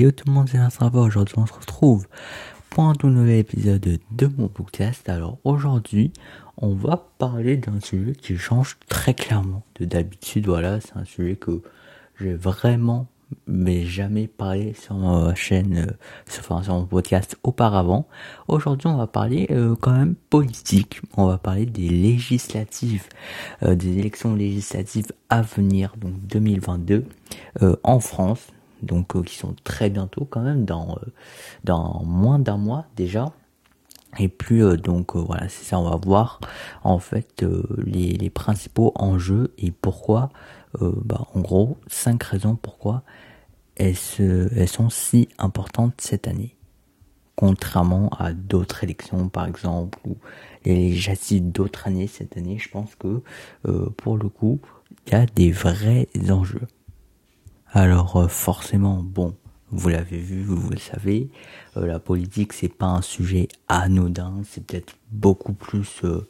yo tout le monde, c'est Vincent Aujourd'hui, on se retrouve pour un tout nouvel épisode de mon podcast. Alors aujourd'hui, on va parler d'un sujet qui change très clairement de d'habitude. Voilà, c'est un sujet que j'ai vraiment mais jamais parlé sur ma chaîne, euh, sur, sur mon podcast auparavant. Aujourd'hui, on va parler euh, quand même politique. On va parler des législatives, euh, des élections législatives à venir, donc 2022, en France donc euh, qui sont très bientôt quand même dans euh, moins d'un mois déjà. Et puis euh, donc voilà c'est ça on va voir en fait les, principaux enjeux et pourquoi bah, en gros cinq raisons pourquoi elles, elles sont si importantes cette année. Contrairement à d'autres élections par exemple ou les législatives d'autres années cette année je pense que pour le coup il y a des vrais enjeux alors euh, forcément, bon, vous l'avez vu, vous le savez, euh, la politique c'est pas un sujet anodin, c'est peut-être beaucoup plus, euh,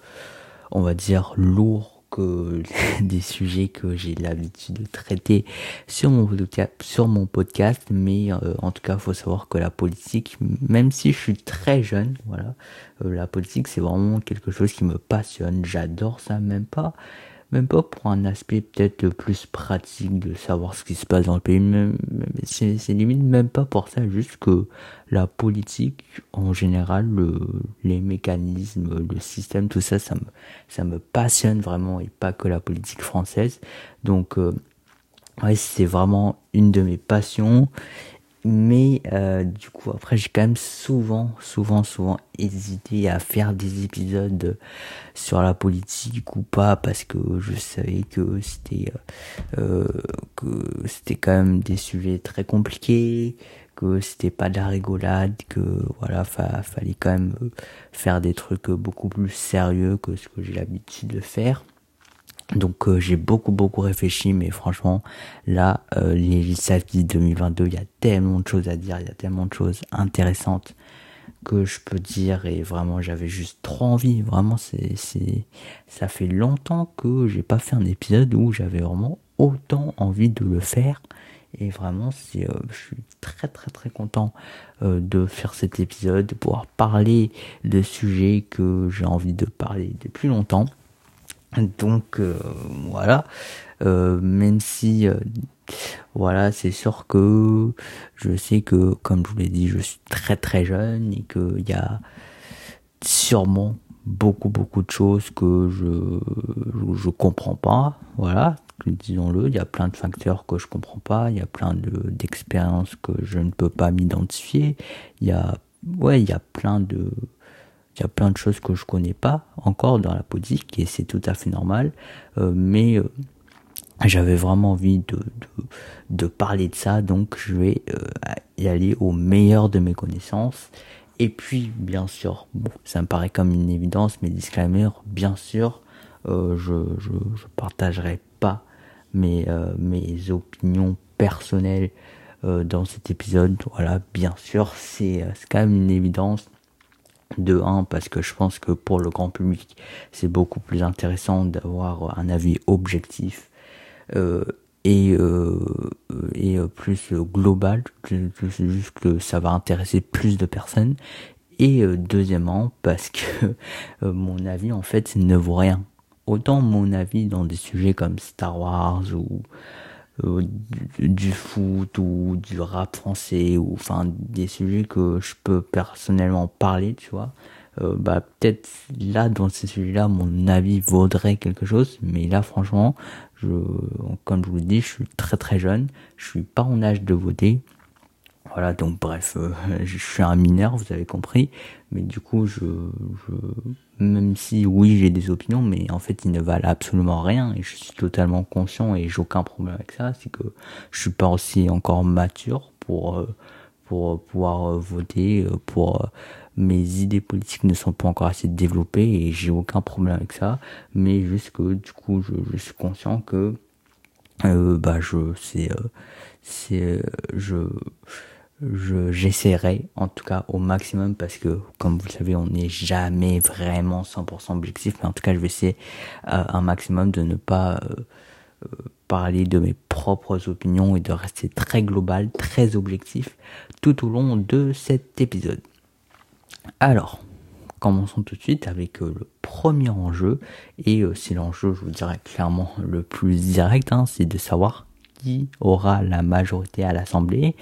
on va dire, lourd que des sujets que j'ai l'habitude de traiter sur mon podcast, sur mon podcast mais en tout cas, faut savoir que la politique, même si je suis très jeune, voilà, la politique c'est vraiment quelque chose qui me passionne, j'adore ça, même pas même pas pour un aspect peut-être le plus pratique de savoir ce qui se passe dans le pays, c'est limite même pas pour ça, juste que la politique en général, le, les mécanismes, le système, tout ça, ça me, ça me passionne vraiment et pas que la politique française. Donc, euh, ouais, c'est vraiment une de mes passions mais euh, du coup, après, j'ai quand même souvent, souvent, souvent hésité à faire des épisodes sur la politique ou pas parce que je savais que c'était euh, que c'était quand même des sujets très compliqués, que c'était pas de la rigolade, que voilà, fallait quand même faire des trucs beaucoup plus sérieux que ce que j'ai l'habitude de faire. Donc euh, j'ai beaucoup beaucoup réfléchi, mais franchement là, euh, les législatives 2022, il y a tellement de choses à dire, il y a tellement de choses intéressantes que je peux dire et vraiment j'avais juste trop envie. Vraiment c'est c'est ça fait longtemps que j'ai pas fait un épisode où j'avais vraiment autant envie de le faire et vraiment c'est euh, je suis très très très content euh, de faire cet épisode, de pouvoir parler de sujets que j'ai envie de parler depuis longtemps. Donc euh, voilà, euh, même si euh, voilà, c'est sûr que je sais que comme je vous l'ai dit, je suis très très jeune et qu'il y a sûrement beaucoup beaucoup de choses que je je, comprends pas. Voilà, disons-le, il y a plein de facteurs que je comprends pas, il y a plein de d'expériences que je ne peux pas m'identifier. Il y a ouais, il y a plein de il y a plein de choses que je connais pas encore dans la politique et c'est tout à fait normal. Euh, mais euh, j'avais vraiment envie de, de, parler de ça, donc je vais euh, y aller au meilleur de mes connaissances. Et puis, bien sûr, ça me paraît comme une évidence, mais disclaimer, bien sûr, je, je, je partagerai pas mes, mes opinions personnelles dans cet épisode. Voilà, bien sûr, c'est quand même une évidence de 1 parce que je pense que pour le grand public c'est beaucoup plus intéressant d'avoir un avis objectif euh, et euh, et plus global juste que ça va intéresser plus de personnes. Et euh, deuxièmement parce que euh, mon avis en fait ne vaut rien. Autant mon avis dans des sujets comme Star Wars ou euh, du, foot ou du rap français ou enfin des sujets que je peux personnellement parler tu vois. Euh, bah peut-être là dans ces sujets-là mon avis vaudrait quelque chose. Mais là franchement je comme je vous le dis je suis très très jeune. Je suis pas en âge de voter voilà, donc bref, euh, je suis un mineur, vous avez compris, mais du coup, je, je même si oui, j'ai des opinions, mais en fait, ils ne valent absolument rien, et je suis totalement conscient et j'ai aucun problème avec ça, c'est que je suis pas aussi encore mature pour euh, pour pouvoir euh, voter, pour mes idées politiques ne sont pas encore assez développées et j'ai aucun problème avec ça, mais juste que du coup, je, suis conscient que bah je c'est c'est je j'essaierai en tout cas au maximum parce que comme vous le savez on n'est jamais vraiment 100% objectif mais en tout cas je vais essayer euh, un maximum de ne pas euh, euh, parler de mes propres opinions et de rester très global, très objectif tout au long de cet épisode. Alors, commençons tout de suite avec le premier enjeu et c'est l'enjeu, je vous dirais clairement le plus direct, hein, c'est de savoir qui aura la majorité à l'Assemblée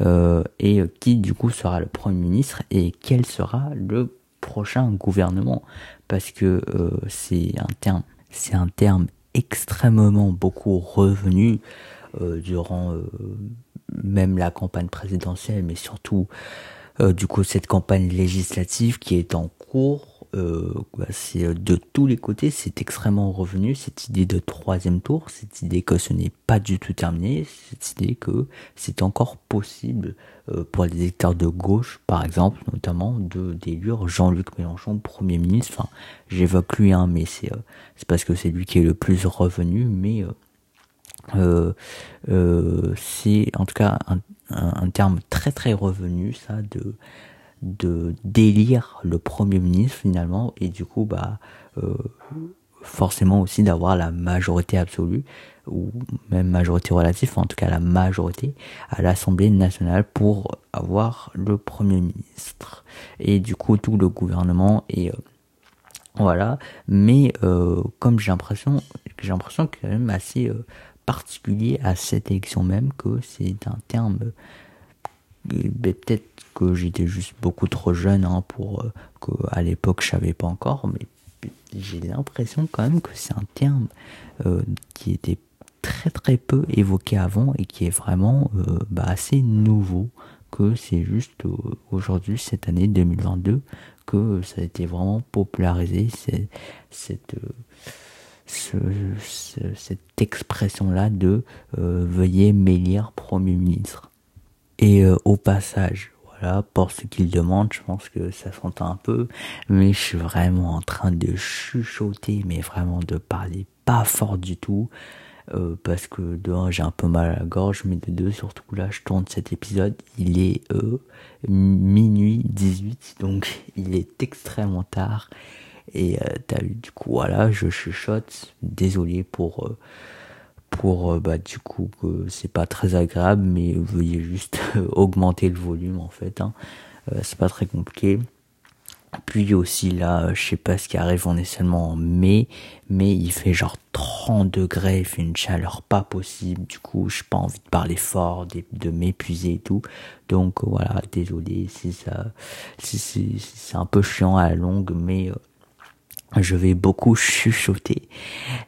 euh, et qui du coup sera le Premier ministre et quel sera le prochain gouvernement. Parce que c'est un terme c'est un terme extrêmement beaucoup revenu euh, durant euh, même la campagne présidentielle, mais surtout euh, du coup cette campagne législative qui est en cours. euh, c'est euh, de tous les côtés, c'est extrêmement revenu cette idée de troisième tour, cette idée que ce n'est pas du tout terminé, cette idée que c'est encore possible euh, pour les électeurs de gauche, par exemple, notamment, de d'élire Jean-Luc Mélenchon premier ministre. Enfin, j'évoque lui, hein, mais c'est c'est parce que c'est lui qui est le plus revenu, mais c'est en tout cas un, un, terme très très revenu, ça, de de délire le premier ministre finalement. Et du coup bah euh, forcément aussi d'avoir la majorité absolue ou même majorité relative en tout cas la majorité à l'Assemblée nationale pour avoir le premier ministre. Et du coup tout le gouvernement et euh, voilà. Mais euh, comme j'ai l'impression j'ai l'impression quand même assez particulier à cette élection même que c'est un terme peut-être que j'étais juste beaucoup trop jeune hein, pour euh, que à l'époque je savais pas encore, mais j'ai l'impression quand même que c'est un terme euh, qui était très très peu évoqué avant et qui est vraiment euh, bah, assez nouveau que c'est juste aujourd'hui cette année 2022 que ça a été vraiment popularisé c'est cette ce, cette expression là de veuillez m'élire premier ministre et euh, au passage, voilà, pour ce qu'il demande, je pense que ça s'entend un peu, mais je suis vraiment en train de chuchoter, mais vraiment de parler pas fort du tout, euh, parce que de un, j'ai un peu mal à la gorge, mais de deux, surtout là, je tourne cet épisode, il est euh, minuit 18, donc il est extrêmement tard, et t'as vu, du coup, voilà, je chuchote, désolé pour pour euh, bah du coup que c'est pas très agréable mais veuillez juste augmenter le volume en fait hein. Euh, c'est pas très compliqué. Puis aussi là je sais pas ce qui arrive on est seulement en mai mais il fait genre 30 degrés il fait une chaleur pas possible. Du coup j'ai pas envie de parler fort de, de m'épuiser et tout. Donc voilà désolé si ça c'est un peu chiant à la longue mais euh, je vais beaucoup chuchoter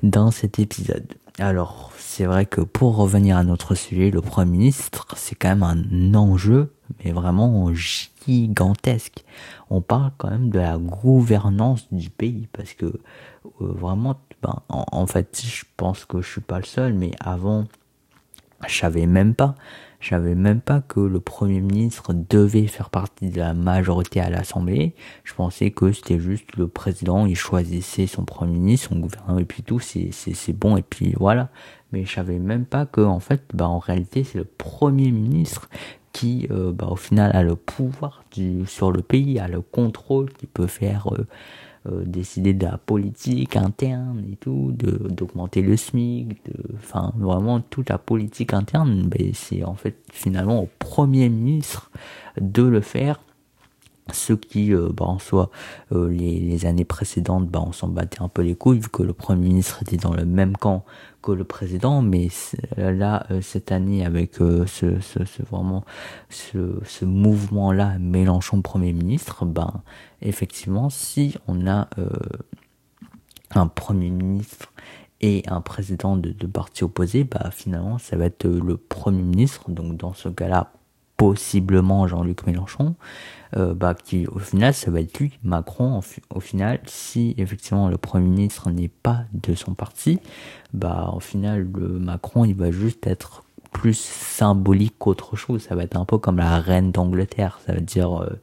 dans cet épisode alors, c'est vrai que pour revenir à notre sujet, le Premier ministre, c'est quand même un enjeu, mais vraiment gigantesque. On parle quand même de la gouvernance du pays, parce que euh, vraiment, ben, en, fait, je pense que je suis pas le seul, mais avant, je savais même pas je savais même pas que le Premier ministre devait faire partie de la majorité à l'Assemblée. Je pensais que c'était juste le président, il choisissait son Premier ministre, son gouvernement, et puis tout, c'est, bon, et puis voilà. Mais je savais même pas que, en fait, bah, en réalité, c'est le Premier ministre qui, euh, bah, au final, a le pouvoir du, sur le pays, a le contrôle, qui peut faire... Euh, euh, décider de la politique interne et tout, de d'augmenter le SMIC, enfin vraiment toute la politique interne, ben, c'est en fait finalement au Premier ministre de le faire ce qui, euh, bah, en soi, euh, les, années précédentes, bah, on s'en battait un peu les couilles vu que le Premier ministre était dans le même camp que le président, mais là, euh, cette année, avec ce, ce, vraiment ce, ce mouvement-là, Mélenchon Premier ministre, ben, effectivement, si on a un Premier ministre et un président de, de parti opposé, bah, finalement, ça va être le Premier ministre, donc dans ce cas-là, possiblement Jean-Luc Mélenchon, euh, bah, qui au final ça va être lui, Macron, au final, si effectivement le Premier ministre n'est pas de son parti, bah au final le Macron il va juste être plus symbolique qu'autre chose, ça va être un peu comme la reine d'Angleterre, ça veut dire euh,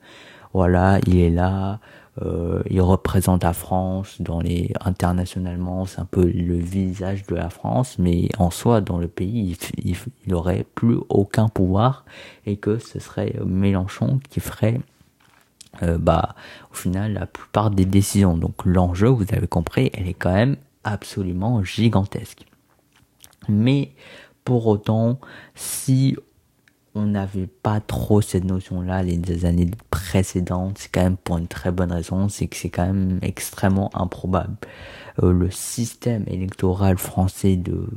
voilà, il est là, euh, il représente la France dans les internationalement, c'est un peu le visage de la France, mais en soi dans le pays, il, il, aurait plus aucun pouvoir et que ce serait Mélenchon qui ferait euh, bah au final la plupart des décisions. Donc l'enjeu, vous avez compris, elle est quand même absolument gigantesque. Mais pour autant, si on n'avait pas trop cette notion-là les années c'est quand même pour une très bonne raison, c'est que c'est quand même extrêmement improbable. Euh, le système électoral français de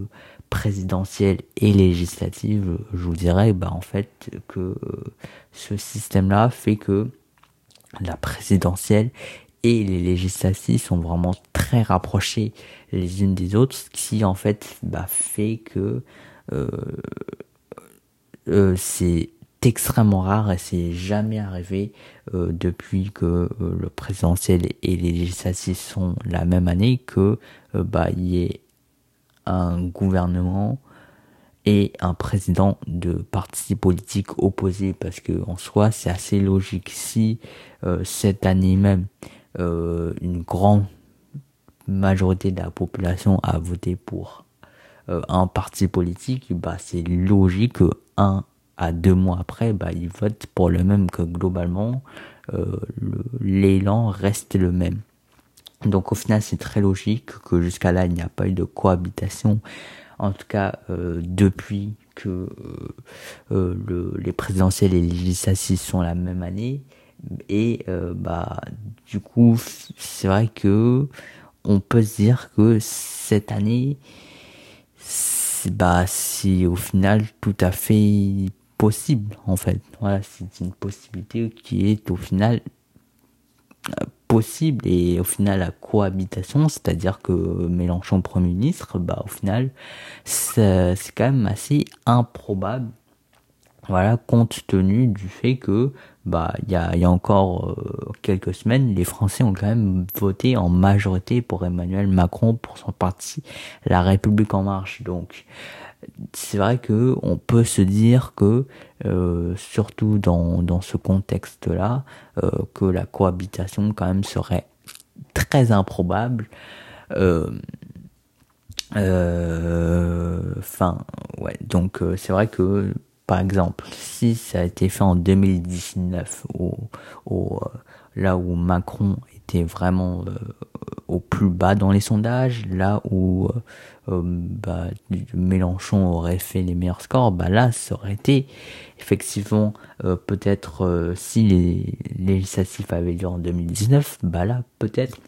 présidentielle et législative, je vous dirais, bah en fait que euh, ce système-là fait que la présidentielle et les législatives sont vraiment très rapprochées les unes des autres, ce qui en fait bah, fait que euh, euh, c'est extrêmement rare et c'est jamais arrivé euh, depuis que euh, le présidentiel et les législatives sont la même année que euh, bah il y ait un gouvernement et un président de partis politiques opposés parce que en soi c'est assez logique. Si cette année même une grande majorité de la population a voté pour un parti politique bah c'est logique que un à deux mois après, bah, ils votent pour le même que globalement, euh, l'élan reste le même. Donc au final, c'est très logique que jusqu'à là, il n'y a pas eu de cohabitation, en tout cas euh, depuis que euh, euh le, les présidentielles et les législatives sont la même année. Et euh, bah du coup, c'est vrai que on peut se dire que cette année, bah c'est au final tout à fait possible en fait. Voilà, c'est une possibilité qui est au final euh, possible et au final la cohabitation, c'est-à-dire que Mélenchon Premier ministre, bah au final c'est quand même assez improbable. Voilà, compte tenu du fait que bah il y a, y a encore euh, quelques semaines, les Français ont quand même voté en majorité pour Emmanuel Macron pour son parti La République en marche. Donc c'est vrai que on peut se dire que euh, surtout dans, dans ce contexte là euh, que la cohabitation quand même serait très improbable. Euh, ouais donc c'est vrai que par exemple si ça a été fait en 2019 au, au là où Macron était vraiment au plus bas dans les sondages, là où euh, euh, bah, Mélenchon aurait fait les meilleurs scores, bah là ça aurait été effectivement euh, peut-être si les législatives avaient lieu en 2019, bah là peut-être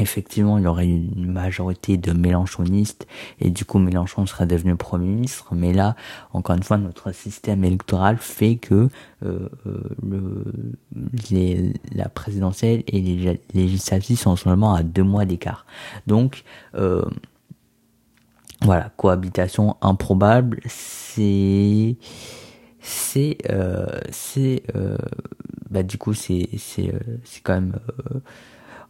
effectivement, il y aurait une majorité de mélenchonistes et du coup Mélenchon serait devenu Premier ministre. Mais là, encore une fois, notre système électoral fait que euh, euh le, les, la présidentielle et les législatives sont seulement à deux mois d'écart. Donc, euh, voilà, cohabitation improbable, c'est c'est euh, c'est euh, bah du coup c'est c'est c'est quand même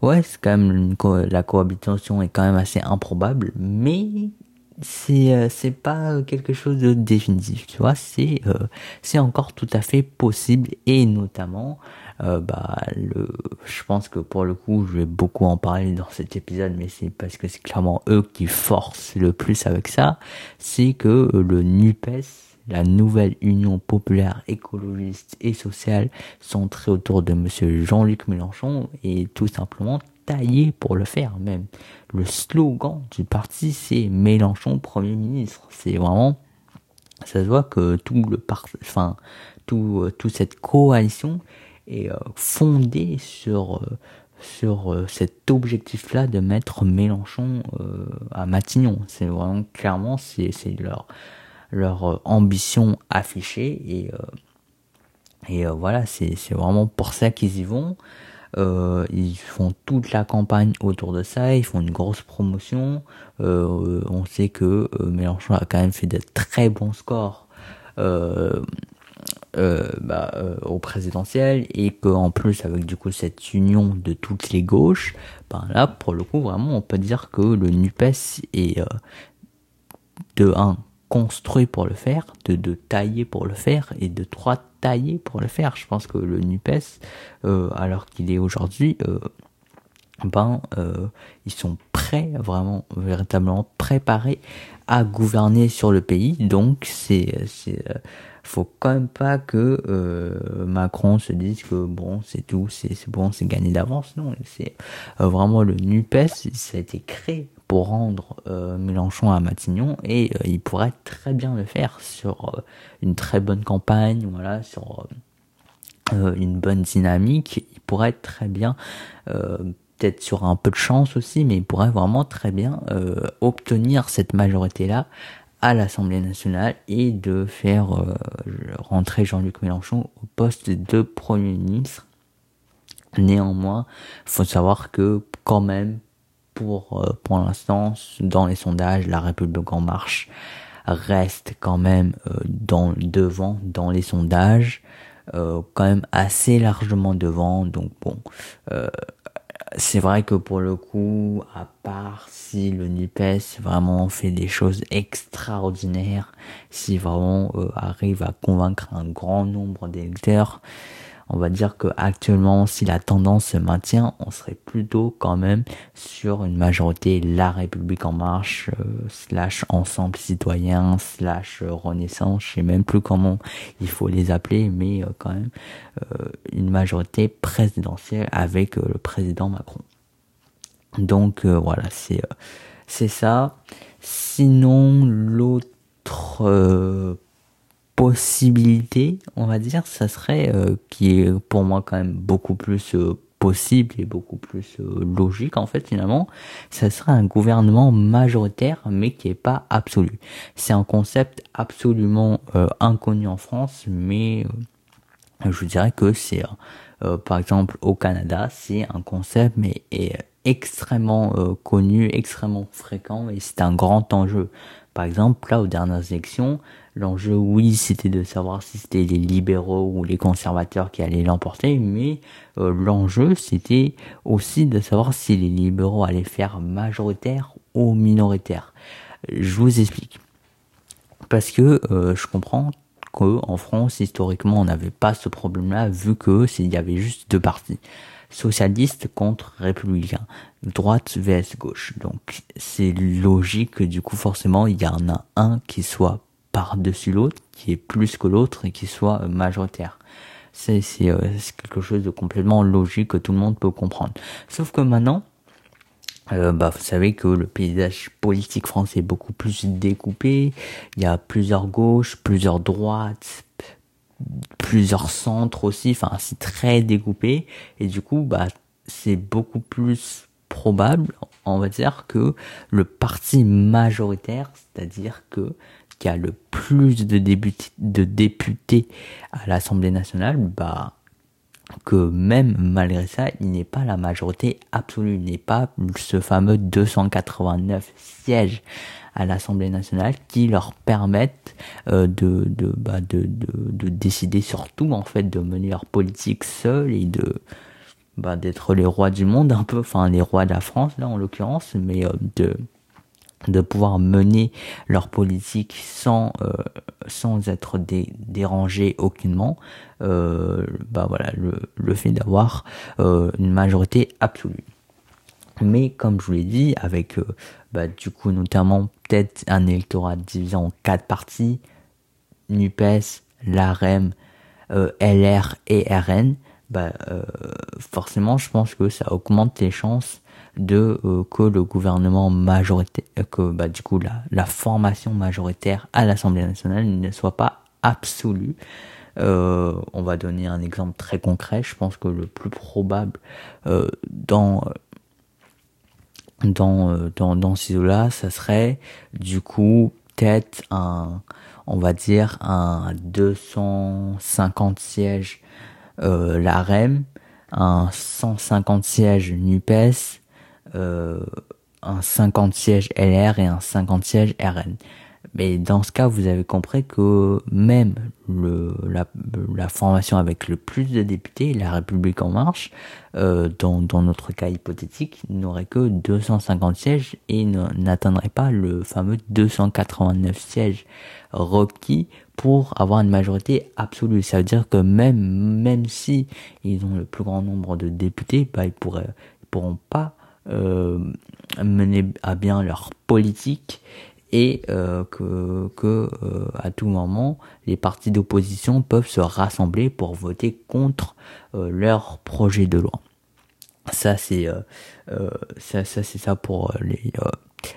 ouais, c'est quand même la cohabitation est quand même assez improbable, mais c'est euh, c'est pas quelque chose de définitif, tu vois, c'est euh, c'est encore tout à fait possible et notamment euh, bah le je pense que pour le coup, je vais beaucoup en parler dans cet épisode mais c'est parce que c'est clairement eux qui forcent le plus avec ça, c'est que le NUPES la nouvelle Union populaire écologiste et sociale centrée autour de monsieur Jean-Luc Mélenchon est tout simplement taillé pour le faire même. Le slogan du parti c'est Mélenchon Premier ministre. C'est vraiment ça se voit que tout le par enfin tout toute cette coalition est euh, fondée sur euh, sur euh, cet objectif-là de mettre Mélenchon à Matignon. C'est vraiment clairement c'est leur leur ambition affichée et et voilà c'est vraiment pour ça qu'ils y vont ils font toute la campagne autour de ça, ils font une grosse promotion. On sait que Mélenchon a quand même fait de très bons scores bah, au présidentiel et qu'en plus avec du coup cette union de toutes les gauches, ben là pour le coup vraiment on peut dire que le Nupes est de 1 construit pour le faire, de, de tailler pour le faire et de trois tailler pour le faire. Je pense que le NUPES, euh, alors qu'il est aujourd'hui, euh, ben euh, ils sont prêts, vraiment véritablement préparés à gouverner sur le pays. Donc c'est faut quand même pas que euh, Macron se dise que bon c'est tout, c'est bon, c'est gagné d'avance. Non, c'est vraiment le Nupes, ça a été créé pour rendre Mélenchon à Matignon et il pourrait très bien le faire sur une très bonne campagne, voilà, sur une bonne dynamique. Il pourrait très bien peut-être sur un peu de chance aussi, mais il pourrait vraiment très bien obtenir cette majorité-là à l'Assemblée nationale et de faire euh, rentrer Jean-Luc Mélenchon au poste de Premier ministre. Néanmoins, faut savoir que quand même, pour, euh, pour l'instant, dans les sondages, la République en marche reste quand même euh, dans devant dans les sondages, quand même assez largement devant. Donc bon, c'est vrai que pour le coup, à part si le NUPES vraiment fait des choses extraordinaires, si vraiment euh, arrive à convaincre un grand nombre d'électeurs, on va dire que actuellement, si la tendance se maintient, on serait plutôt quand même sur une majorité La République en marche, euh, slash Ensemble citoyen, slash euh, Renaissance, je sais même plus comment il faut les appeler, mais euh, quand même une majorité présidentielle avec le président Macron. Donc voilà, c'est c'est ça. Sinon, l'autre possibilité, on va dire, ça serait euh, qui est pour moi quand même beaucoup plus euh, possible et beaucoup plus euh, logique en fait finalement, ça serait un gouvernement majoritaire mais qui est pas absolu. C'est un concept absolument inconnu en France, mais je dirais que c'est par exemple au Canada, c'est un concept mais est extrêmement connu, extrêmement fréquent et c'est un grand enjeu. Par exemple, là aux dernières élections, L'enjeu, oui, c'était de savoir si c'était les libéraux ou les conservateurs qui allaient l'emporter, mais euh, l'enjeu, c'était aussi de savoir si les libéraux allaient faire majoritaire ou minoritaire. Je vous explique. Parce que euh, je comprends qu'en France, historiquement, on n'avait pas ce problème-là, vu que il y avait juste deux partis socialiste contre républicain, droite vs gauche. Donc c'est logique que du coup forcément il y en a un qui soit par-dessus l'autre, qui est plus que l'autre et qui soit euh, majoritaire. C'est euh, quelque chose de complètement logique que tout le monde peut comprendre. Sauf que maintenant, euh, bah, vous savez que le paysage politique français est beaucoup plus découpé. Il y a plusieurs gauches, plusieurs droites, plusieurs centres aussi. Enfin, c'est très découpé. Et du coup, bah, c'est beaucoup plus probable, on va dire, que le parti majoritaire, c'est-à-dire que qui a le plus de, députés à l'Assemblée nationale, bah, que même malgré ça, il n'est pas la majorité absolue, il n'est pas ce fameux 289 sièges à l'Assemblée nationale qui leur permettent euh, bah, de, de, de, décider surtout en fait de mener leur politique seul et de bah, d'être les rois du monde un peu, enfin les rois de la France là en l'occurrence, mais euh, de de pouvoir mener leur politique sans euh, sans être dé, dérangé aucunement. Euh, bah voilà le, le fait d'avoir euh, une majorité absolue. Mais comme je vous l'ai dit avec euh, bah, du coup notamment peut-être un électorat divisé en quatre parties Nupes l'AREM euh, LR et RN bah forcément je pense que ça augmente les chances de euh, que le gouvernement majoritaire, euh, que bah, du coup la, la formation majoritaire à l'Assemblée nationale ne soit pas absolue. Euh, on va donner un exemple très concret. Je pense que le plus probable euh, dans dans euh, dans dans ces là ça serait du coup peut-être un on va dire un 250 sièges euh, l'AREM, un 150 sièges NUPES un 50 sièges LR et un 50 sièges RN. Mais dans ce cas, vous avez compris que même le, la, la formation avec le plus de députés, la République en marche, euh, dans, dans notre cas hypothétique, n'aurait que 250 sièges et n'atteindrait pas le fameux 289 sièges requis pour avoir une majorité absolue. Ça veut dire que même même si ils ont le plus grand nombre de députés, bah ils pourraient ils pourront pas euh, mener à bien leur politique et euh, que, que euh, à tout moment les partis d'opposition peuvent se rassembler pour voter contre euh, leur projet de loi. Ça c'est ça, ça c'est ça pour les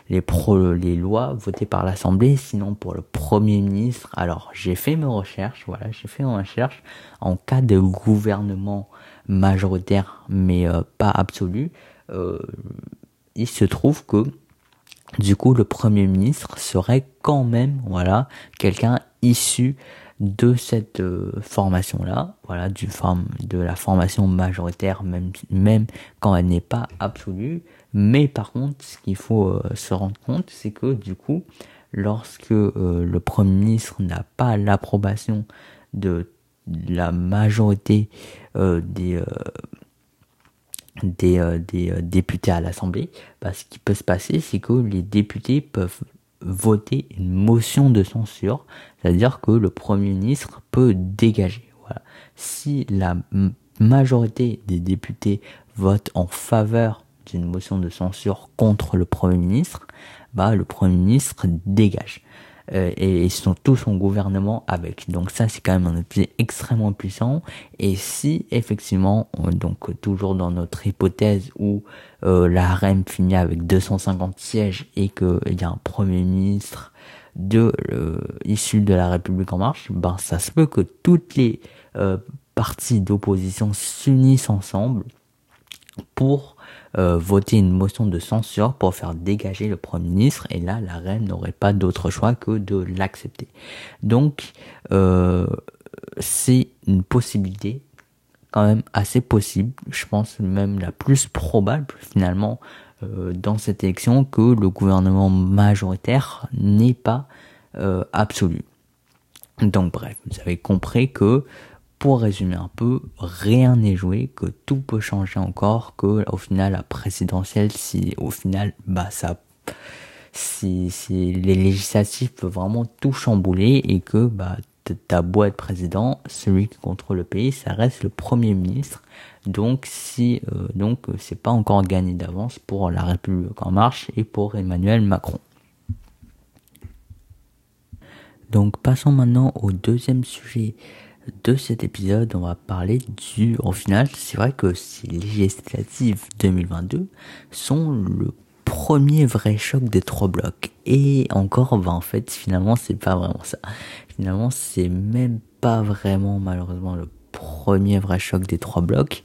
les, pro, les lois votées par l'Assemblée. Sinon, pour le Premier ministre, alors j'ai fait mes recherches, voilà, j'ai fait mes recherches. En cas de gouvernement majoritaire, mais euh, pas absolu, euh, il se trouve que du coup, le Premier ministre serait quand même, voilà, quelqu'un issu de cette euh, formation-là, voilà, du forme de la formation majoritaire, même, même quand elle n'est pas absolue. Mais par contre, ce qu'il faut euh, se rendre compte, c'est que du coup, lorsque euh, le Premier ministre n'a pas l'approbation de la majorité des des, des députés à l'Assemblée, bah, ce qui peut se passer, c'est que les députés peuvent voter une motion de censure, c'est-à-dire que le Premier ministre peut dégager. Voilà. Si la majorité des députés votent en faveur d'une motion de censure contre le Premier ministre, bah, le Premier ministre dégage. Euh, et ils sont tous son gouvernement avec. Donc ça, c'est quand même un outil extrêmement puissant. Et si effectivement, donc toujours dans notre hypothèse où euh, la REM finit avec 250 sièges et qu'il y a un premier ministre de euh, issu de la République en marche, ben ça se peut que toutes les euh, partis d'opposition s'unissent ensemble pour euh, voter une motion de censure pour faire dégager le Premier ministre et là la reine n'aurait pas d'autre choix que de l'accepter. Donc euh, c'est une possibilité quand même assez possible, je pense même la plus probable finalement euh, dans cette élection que le gouvernement majoritaire n'est pas absolu. Donc bref, vous avez compris que pour résumer un peu, rien n'est joué, que tout peut changer encore, que au final la présidentielle, si au final, bah ça, si, les législatives peuvent vraiment tout chambouler et que bah t'as beau être président, celui qui contrôle le pays, ça reste le premier ministre. Donc si euh, donc c'est pas encore gagné d'avance pour la République en marche et pour Emmanuel Macron. Donc passons maintenant au deuxième sujet de cet épisode, on va parler du, au final, c'est vrai que ces législatives 2022 sont le premier vrai choc des trois blocs. Et encore, bah, en fait, finalement, c'est pas vraiment ça. Finalement, c'est même pas vraiment, malheureusement, le premier vrai choc des trois blocs.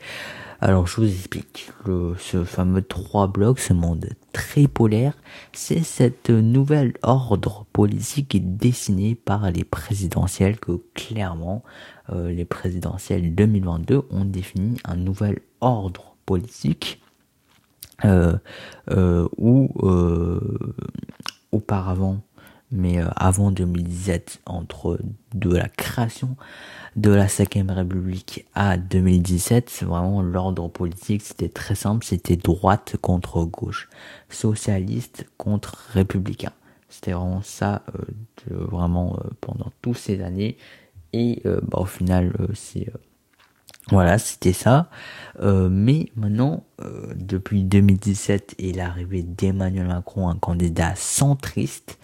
Alors je vous explique. Le, ce fameux trois blocs, ce monde très polaire, c'est cette nouvelle ordre politique dessiné par les présidentielles que clairement euh, les présidentielles 2022 ont défini un nouvel ordre politique euh, euh, où auparavant mais avant 2017 entre de la création de la 5ème République à 2017, c'est vraiment l'ordre politique, c'était très simple, c'était droite contre gauche, socialiste contre républicain. C'était vraiment ça, euh, vraiment euh, pendant toutes ces années. Et euh, bah, au final, c'est voilà, c'était ça. mais maintenant, depuis 2017 et l'arrivée d'Emmanuel Macron, un candidat centriste,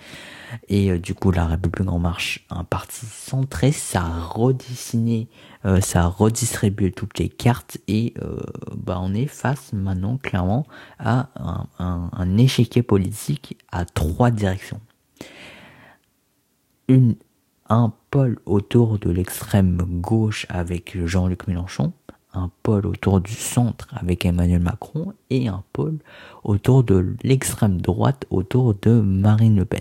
et euh, du coup, la République en marche, un parti centré, ça a redessiné, euh, ça a redistribué toutes les cartes et euh, bah, on est face maintenant clairement à un, un, un échiquier politique à trois directions. Une, un pôle autour de l'extrême gauche avec Jean-Luc Mélenchon, un pôle autour du centre avec Emmanuel Macron et un pôle autour de l'extrême droite autour de Marine Le Pen.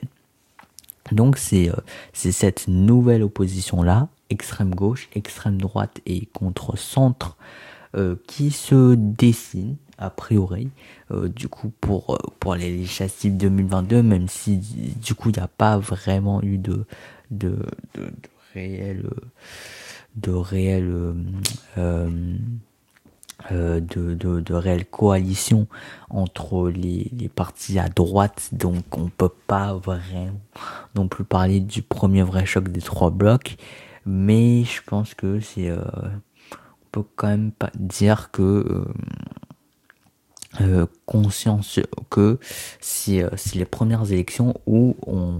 Donc c'est euh, c'est cette nouvelle opposition là, extrême gauche, extrême droite et contre centre, euh, qui se dessine a priori. Euh, du coup pour pour les législatives 2022, même si du coup il n'y a pas vraiment eu de de de, de réel de réel euh, de, de, de réelles coalitions entre les, les partis à droite, donc on peut pas vraiment non plus parler du premier vrai choc des trois blocs, mais je pense que c'est, euh, on peut quand même pas dire que euh, euh conscience que c'est les premières élections où on,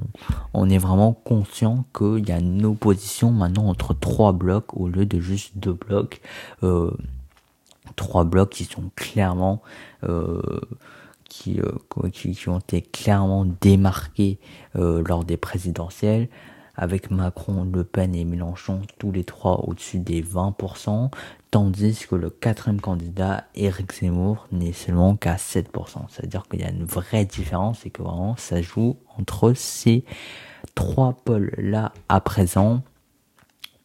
on est vraiment conscient qu'il y a une opposition maintenant entre trois blocs au lieu de juste deux blocs. Euh, trois blocs qui sont clairement euh, qui, qui, ont été clairement démarqués lors des présidentielles, avec Macron, Le Pen et Mélenchon, tous les trois au-dessus des 20%, tandis que le quatrième candidat, Éric Zemmour, n'est seulement qu'à 7%. C'est-à-dire qu'il y a une vraie différence et que vraiment ça joue entre ces trois pôles-là à présent.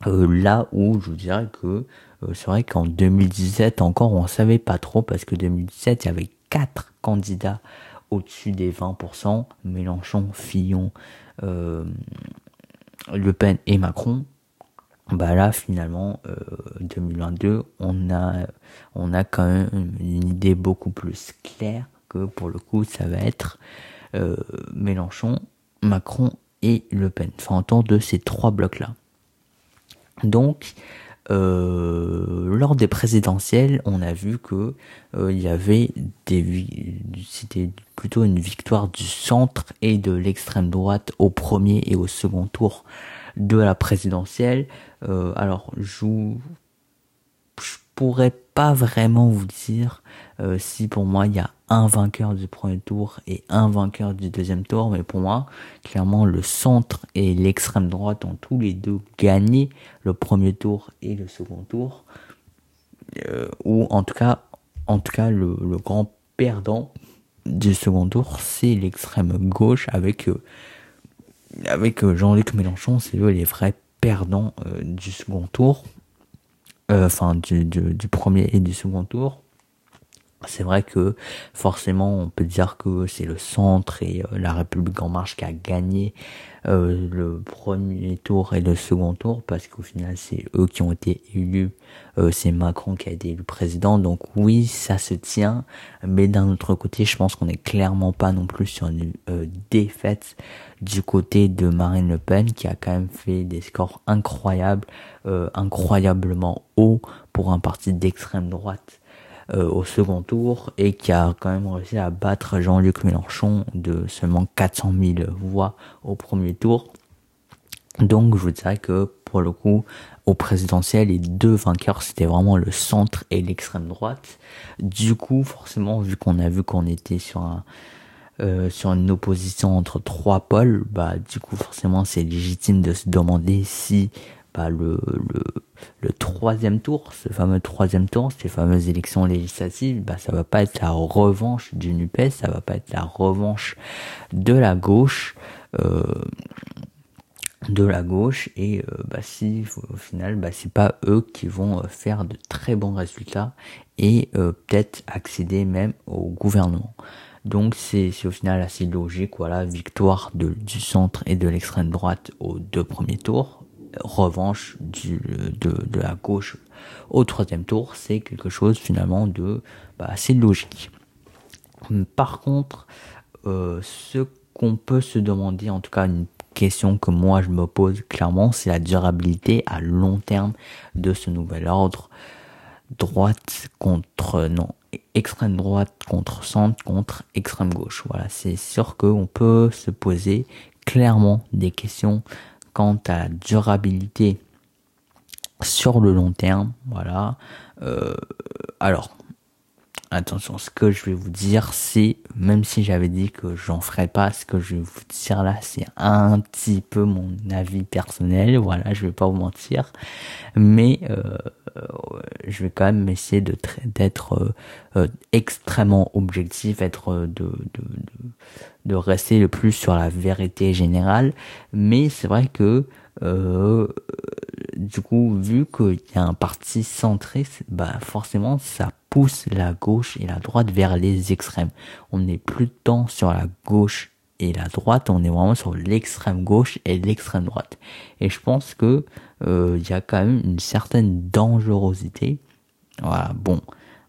Euh, là où je dirais que euh, c'est vrai qu'en 2017 encore on savait pas trop parce que 2017 il y avait quatre candidats au-dessus des 20%, Mélenchon, Fillon, euh, Le Pen et Macron. Bah là finalement 2022 on a on a quand même une idée beaucoup plus claire que pour le coup ça va être Mélenchon, Macron et Le Pen, enfin autour de ces trois blocs-là. Donc, euh, lors des présidentielles, on a vu que euh, il y avait des c'était plutôt une victoire du centre et de l'extrême droite au premier et au second tour de la présidentielle. Euh, alors, je, je pourrais pas vraiment vous dire euh, si pour moi il y a un vainqueur du premier tour et un vainqueur du deuxième tour, mais pour moi, clairement, le centre et l'extrême droite ont tous les deux gagné le premier tour et le second tour, euh, ou en tout cas, en tout cas, le, grand perdant du second tour, c'est l'extrême gauche avec euh, avec Jean-Luc Mélenchon, c'est eux les vrais perdants du second tour, enfin du, du premier et du second tour c'est vrai que forcément on peut dire que c'est le centre et euh, la République en marche qui a gagné euh, le premier tour et le second tour parce qu'au final c'est eux qui ont été élus, euh, c'est Macron qui a été élu président. Donc oui ça se tient. Mais d'un autre côté je pense qu'on n'est clairement pas non plus sur une défaite du côté de Marine Le Pen qui a quand même fait des scores incroyables, incroyablement hauts pour un parti d'extrême droite au second tour et qui a quand même réussi à battre Jean-Luc Mélenchon de seulement 400 000 voix au premier tour. Donc je vous dirais que pour le coup, au présidentiel, les deux vainqueurs, c'était vraiment le centre et l'extrême droite. Du coup, forcément, vu qu'on a vu qu'on était sur un, euh, sur une opposition entre trois pôles, bah du coup forcément c'est légitime de se demander si bah, le, troisième tour, ce fameux troisième tour, ces fameuses élections législatives, bah, ça va pas être la revanche du NUPES, ça va pas être la revanche de la gauche, euh, de la gauche, et euh, bah, si au final, bah, c'est pas eux qui vont euh, faire de très bons résultats et peut-être accéder même au gouvernement. Donc c'est au final assez logique, voilà, victoire du centre et de l'extrême droite aux deux premiers tours, revanche du, de, la gauche au troisième tour, c'est quelque chose finalement de bah, assez logique. Par contre, euh, ce qu'on peut se demander, en tout cas une question que moi je me pose clairement, c'est la durabilité à long terme de ce nouvel ordre. Droite contre non extrême droite contre centre contre extrême gauche. Voilà, c'est sûr qu'on peut se poser clairement des questions quant à la durabilité sur le long terme, voilà. Euh, alors, attention, ce que je vais vous dire, c'est, même si j'avais dit que j'en ferais pas, ce que je vais vous dire là, c'est un petit peu mon avis personnel, voilà, je vais pas vous mentir, mais euh, je vais quand même essayer de d'être euh, extrêmement objectif, être de, de, de, rester le plus sur la vérité générale, mais c'est vrai que euh, du coup, vu qu'il y a un parti centré, bah forcément ça pousse la gauche et la droite vers les extrêmes. On n'est plus tant sur la gauche et la droite, on est vraiment sur l'extrême gauche et l'extrême droite. Et je pense que euh, il y a quand même une certaine dangerosité. Voilà, bon,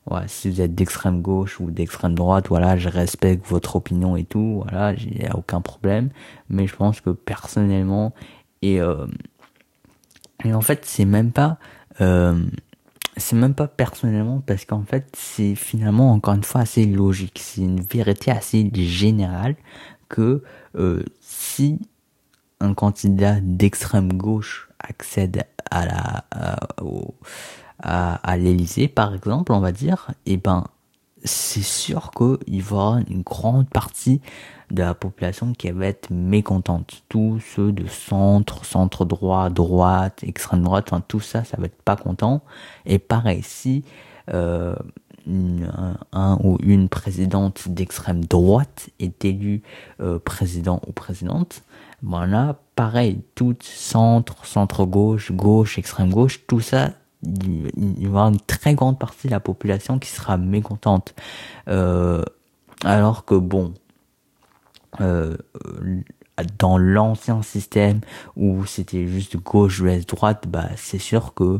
voilà, si vous êtes d'extrême gauche ou d'extrême droite, voilà, je respecte votre opinion et tout, voilà, il a aucun problème. Mais je pense que personnellement, et, euh, et en fait, c'est même pas, euh, c'est même pas personnellement parce qu'en fait, c'est finalement encore une fois assez logique. C'est une vérité assez générale que euh, si un candidat d'extrême gauche accède à la à, à, l'Élysée par exemple on va dire et eh ben c'est sûr qu'il va avoir une grande partie de la population qui va être mécontente. Tous ceux de centre, centre droit, droite, extrême droite, enfin tout ça, ça va être pas content. Et pareil, si euh, un, ou une présidente d'extrême droite est élue euh, président ou présidente, voilà, pareil, tout centre, centre gauche, gauche, extrême gauche, tout ça, il, y aura une très grande partie de la population qui sera mécontente. Euh, alors que bon, euh, dans l'ancien système où c'était juste gauche, ouest, droite, bah c'est sûr que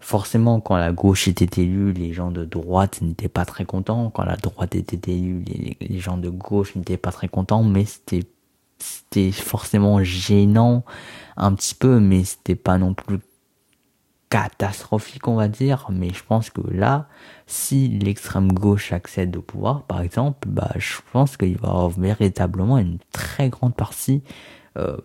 forcément quand la gauche était élue, les gens de droite n'étaient pas très contents. Quand la droite était élue, les, les gens de gauche n'étaient pas très contents, mais c'était c'était forcément gênant un petit peu, mais c'était pas non plus catastrophique, on va dire. Mais je pense que là, si l'extrême gauche accède au pouvoir, par exemple, bah, je pense qu'il va y avoir véritablement une très grande partie euh,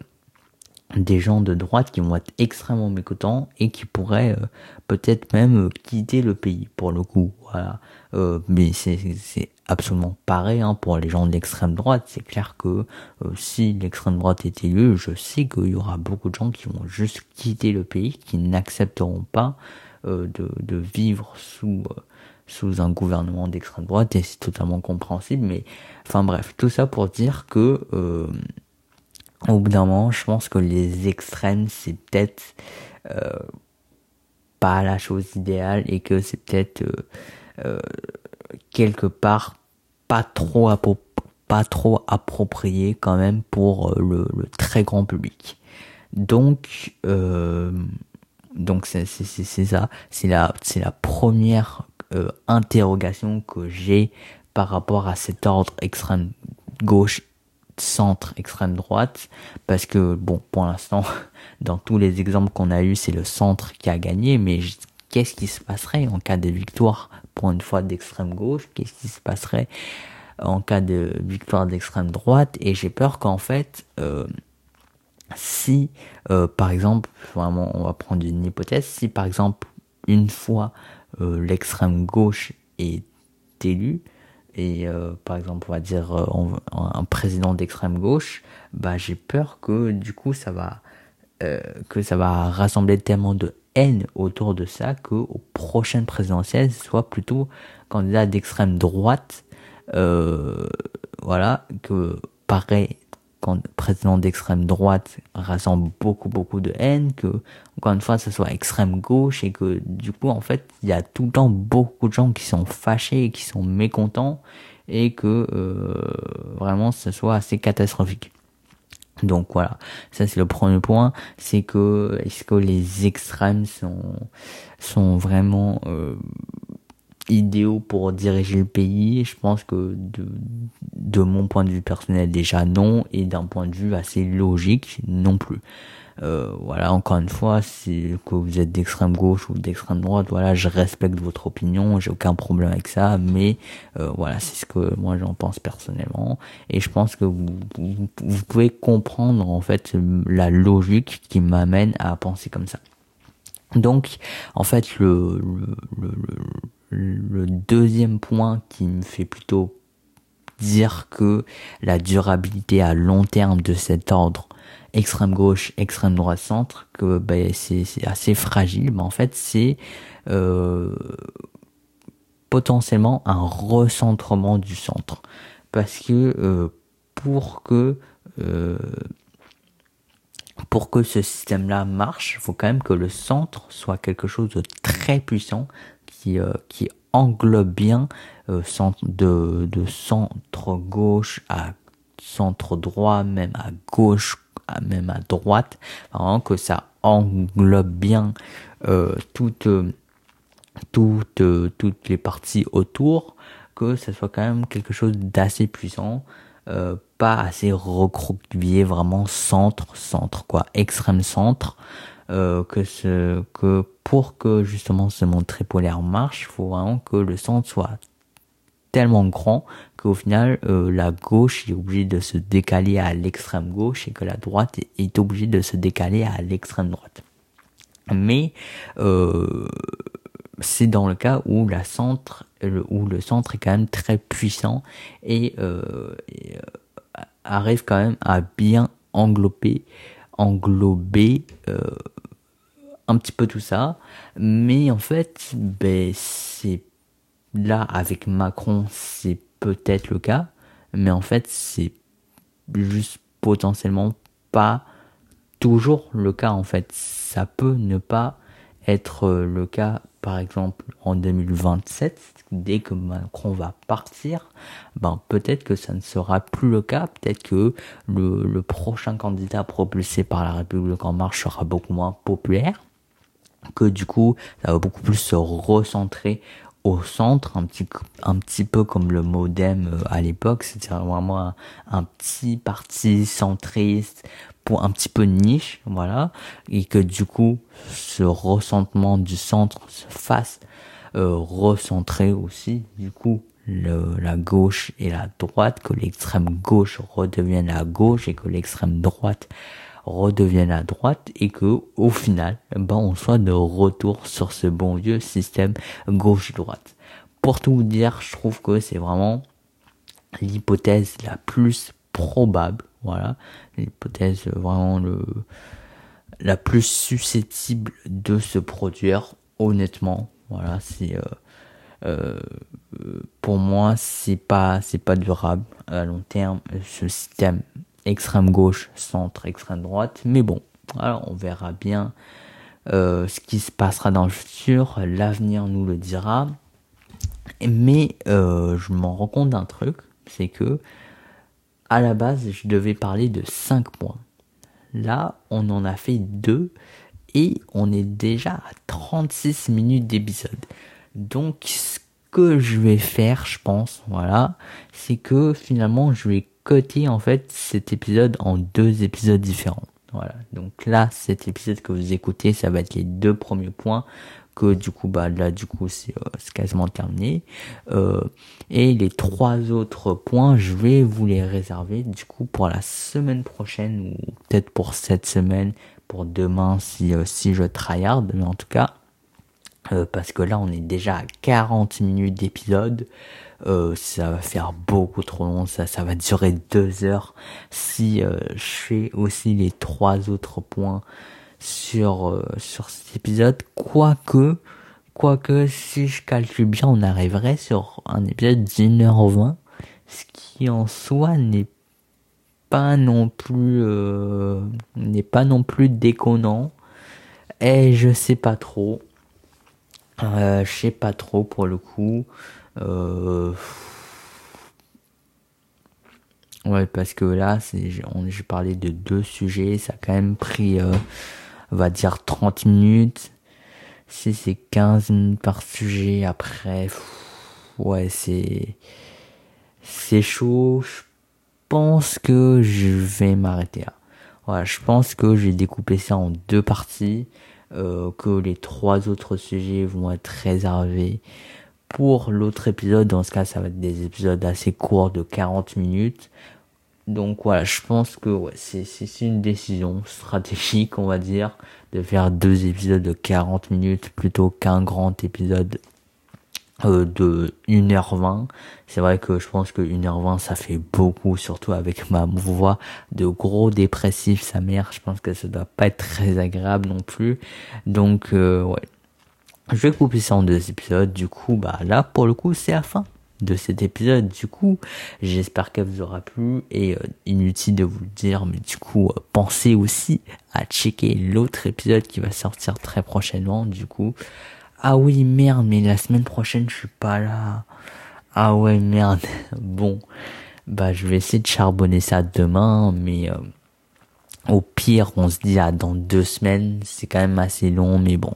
des gens de droite qui vont être extrêmement mécontents et qui pourraient euh, peut-être même quitter le pays pour le coup. Voilà. Euh, mais c'est absolument pareil hein, pour les gens de l'extrême droite. C'est clair que euh, si l'extrême droite est élue, je sais qu'il y aura beaucoup de gens qui vont juste quitter le pays, qui n'accepteront pas de, de, vivre sous sous un gouvernement d'extrême droite et c'est totalement compréhensible. Mais enfin bref, tout ça pour dire que au bout d'un moment, je pense que les extrêmes, c'est peut-être euh, pas la chose idéale et que c'est peut-être euh, euh, quelque part pas trop pas trop approprié quand même pour le, très grand public. Donc donc c'est ça, c'est la c'est la première interrogation que j'ai par rapport à cet ordre extrême gauche centre extrême droite parce que bon pour l'instant dans tous les exemples qu'on a eu c'est le centre qui a gagné mais qu'est-ce qui se passerait en cas de victoire pour une fois d'extrême gauche? Qu'est-ce qui se passerait en cas de victoire d'extrême droite? Et j'ai peur qu'en fait euh, si euh, par exemple vraiment on va prendre une hypothèse si par exemple une fois euh, l'extrême gauche est élue et euh, par exemple on va dire euh, un président d'extrême gauche bah j'ai peur que du coup ça va euh, que ça va rassembler tellement de haine autour de ça que aux prochaines présidentielles soit plutôt candidat d'extrême droite voilà que pareil quand président d'extrême droite rassemble beaucoup beaucoup de haine, que encore une fois ça soit extrême gauche et que du coup en fait il y a tout le temps beaucoup de gens qui sont fâchés qui sont mécontents et que euh, vraiment ce soit assez catastrophique. Donc voilà, ça c'est le premier point, c'est que est-ce que les extrêmes sont sont vraiment euh, idéaux pour diriger le pays. Je pense que de, de mon point de vue personnel déjà non et d'un point de vue assez logique non plus. Euh, voilà, encore une fois, si que vous êtes d'extrême gauche ou d'extrême droite, voilà, je respecte votre opinion, j'ai aucun problème avec ça, mais euh, voilà, c'est ce que moi j'en pense personnellement, et je pense que vous, vous, vous pouvez comprendre en fait la logique qui m'amène à penser comme ça. Donc, en fait, le, le, le, deuxième point qui me fait plutôt dire que la durabilité à long terme de cet ordre extrême gauche, extrême droite, centre, que ben, c'est assez fragile, mais en fait c'est euh, potentiellement un recentrement du centre. Parce que euh, pour que euh, pour que ce système-là marche, il faut quand même que le centre soit quelque chose de très puissant qui, euh, qui englobe bien euh, centre de, centre gauche à centre droit, même à gauche, même à droite, que ça englobe bien euh, toutes, toutes, toutes les parties autour, que ça soit quand même quelque chose d'assez puissant, pas assez recroquevillé, vraiment centre, centre, quoi, extrême centre, euh, que ce, que pour que justement ce monde tripolaire marche, faut vraiment que le centre soit tellement grand qu'au final euh, la gauche est obligée de se décaler à l'extrême gauche et que la droite est obligée de se décaler à l'extrême droite. Mais euh, c'est dans le cas où la centre où le centre est quand même très puissant et, euh, arrive quand même à bien englober, englober un petit peu tout ça. Mais en fait, ben, c'est là avec Macron, c'est peut-être le cas, mais en fait, c'est juste potentiellement pas toujours le cas en fait. Ça peut ne pas être le cas par exemple en 2027, dès que Macron va partir, ben peut-être que ça ne sera plus le cas, peut-être que le, le, prochain candidat propulsé par la République en marche sera beaucoup moins populaire, que du coup ça va beaucoup plus se recentrer au centre, un petit, un petit peu comme le modem euh, à l'époque, c'est-à-dire vraiment un, petit parti centriste pour un petit peu niche, voilà, et que du coup ce ressentement du centre se fasse euh, recentrer aussi, du coup le, la gauche et la droite, que l'extrême gauche redevienne la gauche et que l'extrême droite redevienne à droite et que au final ben on soit de retour sur ce bon vieux système gauche droite pour tout vous dire je trouve que c'est vraiment l'hypothèse la plus probable voilà. L'hypothèse vraiment le la plus susceptible de se produire honnêtement voilà. C'est euh, euh, pour moi c'est pas c'est pas durable à long terme ce système extrême gauche, centre, extrême droite. Mais bon, alors on verra bien euh, ce qui se passera dans le futur. L'avenir nous le dira. Mais euh, je m'en rends compte d'un truc, c'est que à la base, je devais parler de 5 points. Là, on en a fait 2 et on est déjà à 36 minutes d'épisode. Donc, ce que je vais faire, je pense, voilà, c'est que finalement, je vais coter en fait cet épisode en deux épisodes différents. Voilà. Donc là, cet épisode que vous écoutez, ça va être les deux premiers points que du coup bah là du coup c'est euh, quasiment terminé euh, et les trois autres points je vais vous les réserver du coup pour la semaine prochaine ou peut-être pour cette semaine pour demain si euh, si je tryhard mais en tout cas euh, parce que là on est déjà à 40 minutes d'épisode euh, ça va faire beaucoup trop long, ça, ça va durer deux heures. Si euh, je fais aussi les trois autres points sur euh, sur cet épisode, quoique, quoique si je calcule bien, on arriverait sur un épisode d'une heure vingt, ce qui en soi n'est pas non plus n'est pas non plus déconnant. Et je sais pas trop. je sais pas trop pour le coup. Euh... Ouais, parce que là, j'ai parlé de deux sujets, ça a quand même pris, euh, on va dire 30 minutes. Si c'est 15 minutes par sujet, après, ouais, c'est, c'est chaud. Je pense que je vais m'arrêter là. Voilà, je pense que j'ai découpé ça en deux parties, euh, que les trois autres sujets vont être réservés pour l'autre épisode, dans ce cas, ça va être des épisodes assez courts de 40 minutes. Donc voilà, je pense que c'est une décision stratégique, on va dire, de faire deux épisodes de 40 minutes plutôt qu'un grand épisode euh, de 1h20. C'est vrai que je pense que 1h20 ça fait beaucoup, surtout avec ma voix de gros dépressif, sa mère. Je pense que ça doit pas être très agréable non plus. Donc euh, ouais, je vais couper ça en deux épisodes. Du coup, bah là, pour le coup, c'est la fin de cet épisode. Du coup, j'espère qu'elle vous aura plu et euh, inutile de vous le dire, mais du coup, euh, pensez aussi à checker l'autre épisode qui va sortir très prochainement. Du coup, ah oui, merde, mais la semaine prochaine, je suis pas là. Ah ouais, merde. Bon, bah je vais essayer de charbonner ça demain, mais euh, au pire, on se dit à dans deux semaines. C'est quand même assez long, mais bon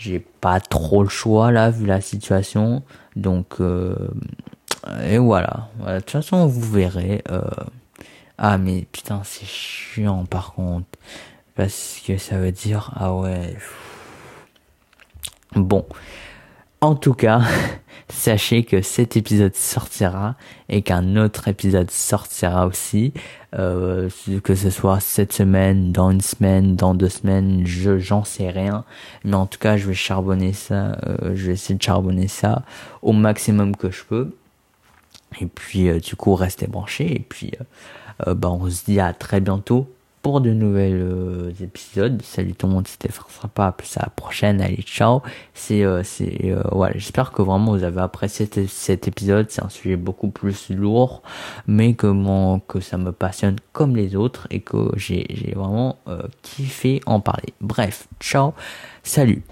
j'ai pas trop le choix là vu la situation. Donc euh, et voilà. de toute façon vous verrez euh, ah mais putain c'est chiant par contre. Parce que ça veut dire ah ouais bon en tout cas sachez que cet épisode sortira et qu'un autre épisode sortira aussi, euh, que ce soit cette semaine, dans une semaine, dans deux semaines, je j'en sais rien, mais en tout cas je vais charbonner ça, euh, je vais essayer de charbonner ça au maximum que je peux. Et puis euh, du coup restez branchés. Et puis bah on se dit à très bientôt pour de nouvelles euh, épisodes. Salut tout le monde, c'était sympa. Plus à la prochaine. Allez, ciao. C'est, euh, c'est, euh. J'espère que vraiment vous avez apprécié cet, épisode. C'est un sujet beaucoup plus lourd, mais que mon, que ça me passionne comme les autres et que j'ai, j'ai vraiment kiffé en parler. Bref, ciao. Salut.